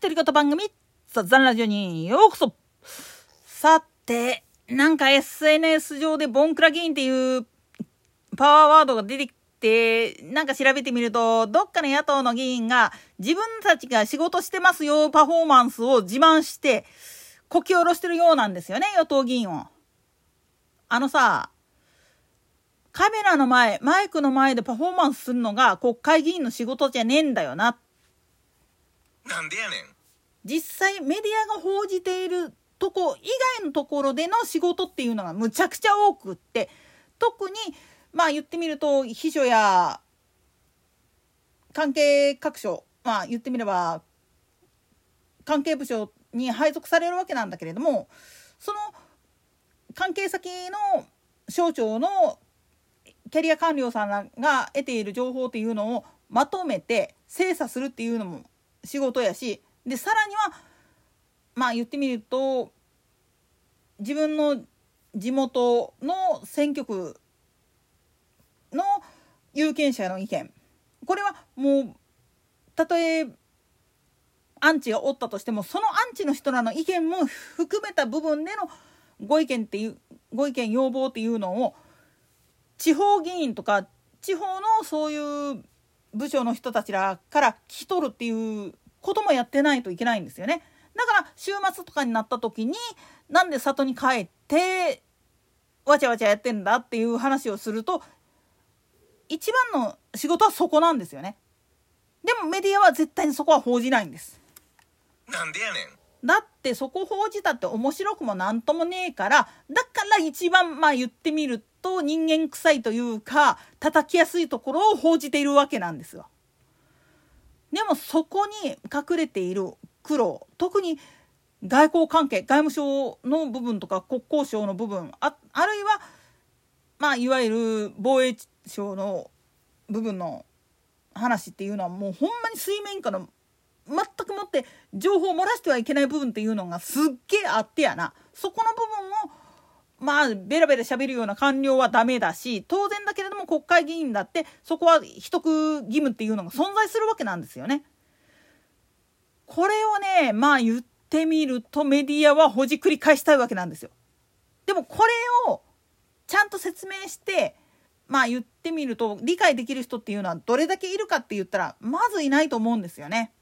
独り言番組、雑談ラジオにようこそさて、なんか SNS 上でボンクラ議員っていうパワーワードが出てきて、なんか調べてみると、どっかの野党の議員が自分たちが仕事してますよパフォーマンスを自慢して、こき下ろしてるようなんですよね、与党議員を。あのさ、カメラの前、マイクの前でパフォーマンスするのが国会議員の仕事じゃねえんだよなっ。なんでやねん。実際メディアが報じているとこ以外のところでの仕事っていうのがむちゃくちゃ多くって特にまあ言ってみると秘書や関係各所まあ言ってみれば関係部署に配属されるわけなんだけれどもその関係先の省庁のキャリア官僚さんが得ている情報っていうのをまとめて精査するっていうのも仕事やしでさらにはまあ言ってみると自分の地元の選挙区の有権者の意見。これはもうたとえアンチがおったとしてもそのアンチの人らの意見も含めた部分でのご意見っていうご意見要望っていうのを地方議員とか地方のそういう部署の人たちらから聞き取るっていうこともやってないといけないんですよね。だから週末とかになった時になんで里に帰ってわちゃわちゃやってんだっていう話をすると一番の仕事はそこなんですよね。でもメディアは絶対にそこは報じないんです。なんでやねん。だってそこ報じたって面白くもなんともねえからだから一番まあ言ってみると人間臭いというか叩きやすいところを報じているわけなんですよ。でもそこに隠れている苦労特に外交関係外務省の部分とか国交省の部分ああるいはまあいわゆる防衛省の部分の話っていうのはもうほんまに水面下の全くもって情報を漏らしてはいけない部分っていうのがすっげえあってやなそこのまあベラベラ喋るような官僚はダメだし当然だけれども国会議員だってそこは秘匿義務っていうのが存在するわけなんですよね。これをねまあ言ってみるとメディアはほじくり返したいわけなんですよ。でもこれをちゃんと説明してまあ言ってみると理解できる人っていうのはどれだけいるかって言ったらまずいないと思うんですよね。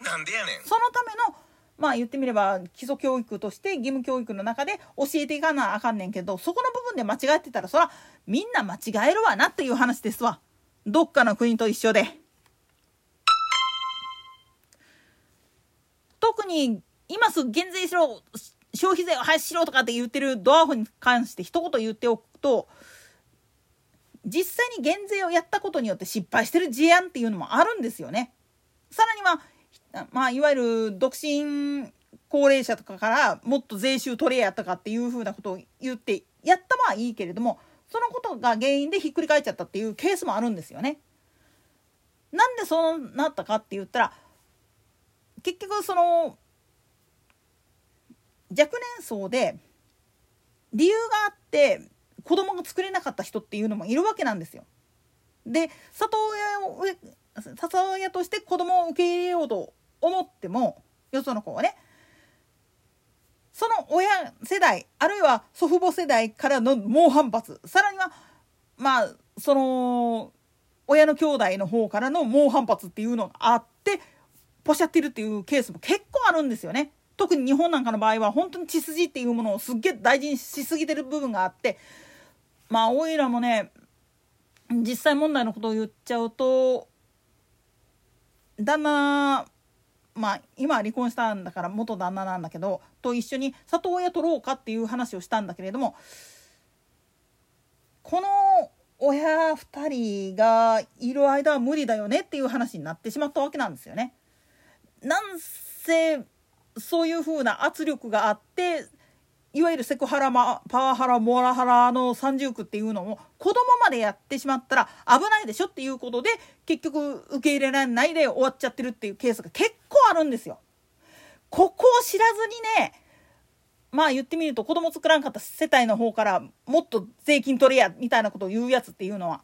なんでやねん。そのためのまあ言ってみれば基礎教育として義務教育の中で教えていかなあかんねんけどそこの部分で間違ってたらそらみんな間違えるわなっていう話ですわどっかの国と一緒で特に今すぐ減税しろ消費税を廃止しろとかって言ってるドアホに関して一言言っておくと実際に減税をやったことによって失敗してる事案っていうのもあるんですよね。さらにはまあ、いわゆる独身高齢者とかからもっと税収取れやったかっていうふうなことを言ってやったはいいけれどもそのことが原因でひっくり返っちゃったっていうケースもあるんですよね。なんでそうなったかって言ったら結局その若年層で理由があって子供が作れなかった人っていうのもいるわけなんですよ。で里親を里親として子供を受け入れようと思ってもよその子はねその親世代あるいは祖父母世代からの猛反発さらにはまあその親の兄弟の方からの猛反発っていうのがあってポシャってるっていうケースも結構あるんですよね。特に日本なんかの場合は本当に血筋っていうものをすっげえ大事にしすぎてる部分があってまあおいらもね実際問題のことを言っちゃうと旦那まあ今離婚したんだから元旦那なんだけどと一緒に里親取ろうかっていう話をしたんだけれどもこの親2人がいる間は無理だよねっていう話になってしまったわけなんですよね。なんせそういうふうな圧力があっていわゆるセクハラ、ま、パワハラモラハラの三重苦っていうのを子供までやってしまったら危ないでしょっていうことで結局受け入れられないで終わっちゃってるっていうケースが結構あるんですよ。ここを知らずにねまあ言ってみると子供作らんかった世帯の方からもっと税金取れやみたいなことを言うやつっていうのは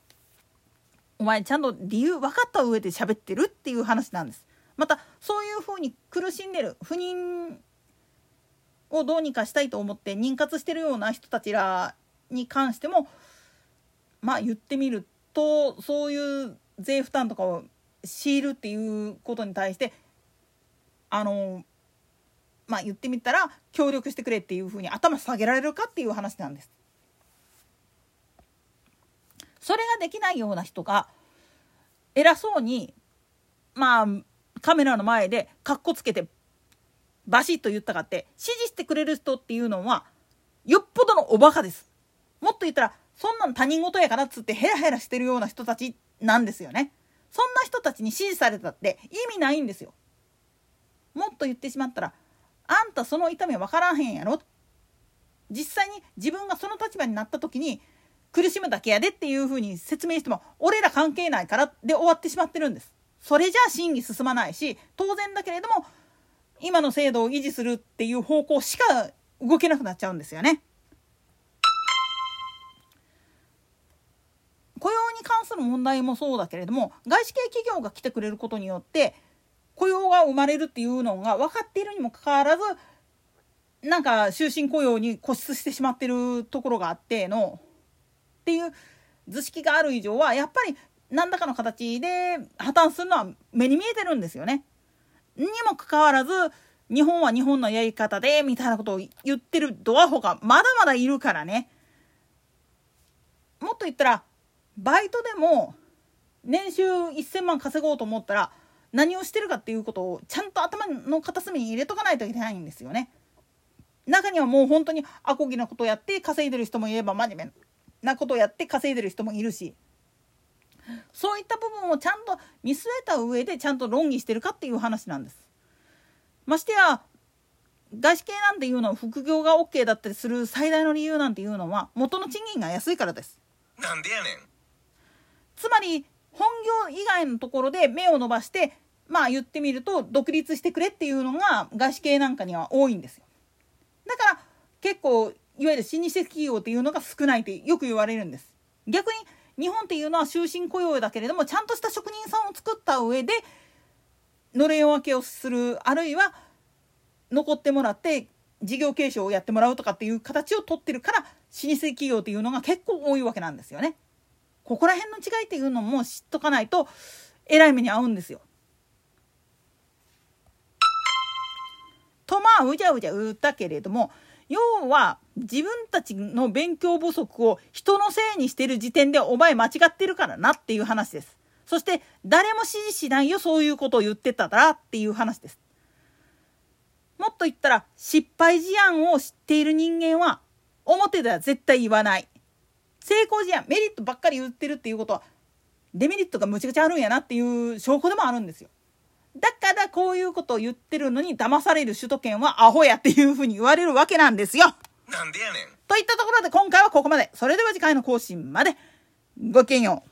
お前ちゃんと理由分かった上で喋ってるっていう話なんです。またそういうふうに苦しんでる不妊をどうにかしたいと思って妊活してるような人たちらに関してもまあ言ってみるとそういう税負担とかを強いるっていうことに対してあのまあ言ってみたら協力してくれっていうふうに頭下げられるかっていう話なんです。それができないような人が偉そうにまあカメラの前でかっこつけてバシッと言ったかって支持してくれる人っていうのはよっぽどのおバカです。もっと言ったらそんなん他人事やからっつってヘラヘラしてるような人たちなんですよね。そんな人たちに支持されたって意味ないんですよ。もっと言ってしまったらあんたその痛み分からへんやろ実際に自分がその立場になった時に苦しむだけやでっていうふうに説明しても俺ら関係ないからで終わってしまってるんです。それじゃあ審議進まないし当然だけれども今の制度を維持するっていう方向しか動けなくなっちゃうんですよね。雇用に関する問題もそうだけれども外資系企業が来てくれることによって雇用が生まれるっていうのが分かっているにもかかわらずなんか終身雇用に固執してしまってるところがあってのっていう図式がある以上はやっぱり何らかの形で破綻するのは目に見えてるんですよね。にもかかわらず日本は日本のやり方でみたいなことを言ってるドアホがまだまだいるからね。もっと言ったらバイトでも年収1,000万稼ごうと思ったら何をしてるかっていうことをちゃんと頭の片隅に入れとかないといけないんですよね。中にはもう本当にアコギなことやって稼いでる人もいれば真面目なことやって稼いでる人もいるしそういった部分をちゃんと見据えた上でちゃんと論議してるかっていう話なんです。ましてや外資系なんていうのは副業が OK だったりする最大の理由なんていうのは元の賃金が安いからです。なんでやねんつまり本業以外のところで目を伸ばしてまあ言ってみると独立してくれっていうのが外資系なんかには多いんですよ。だから結構いわゆる老舗企業っていうのが少ないってよく言われるんです。逆に日本っていうのは終身雇用だけれどもちゃんとした職人さんを作った上でのれん分けをするあるいは残ってもらって事業継承をやってもらうとかっていう形をとってるから老舗企業っていうのが結構多いわけなんですよね。ここら辺の違いっていうのも知っとかないとえらい目に遭うんですよ。あうじゃうじゃ言ったけれども要は自分たちの勉強不足を人のせいにしてる時点でお前間違ってるからなっていう話です。そして誰も支持しないよそういうことを言ってたらっていう話です。もっと言ったら失敗事案を知っている人間は表では絶対言わない。成功事案メリットばっかり言ってるっていうことはデメリットがむちゃくちゃあるんやなっていう証拠でもあるんですよ。だからこういうことを言ってるのに騙される首都圏はアホやっていうふうに言われるわけなんですよ。なんでやねんといったところで今回はここまで。それでは次回の更新まで。ごきげんよう。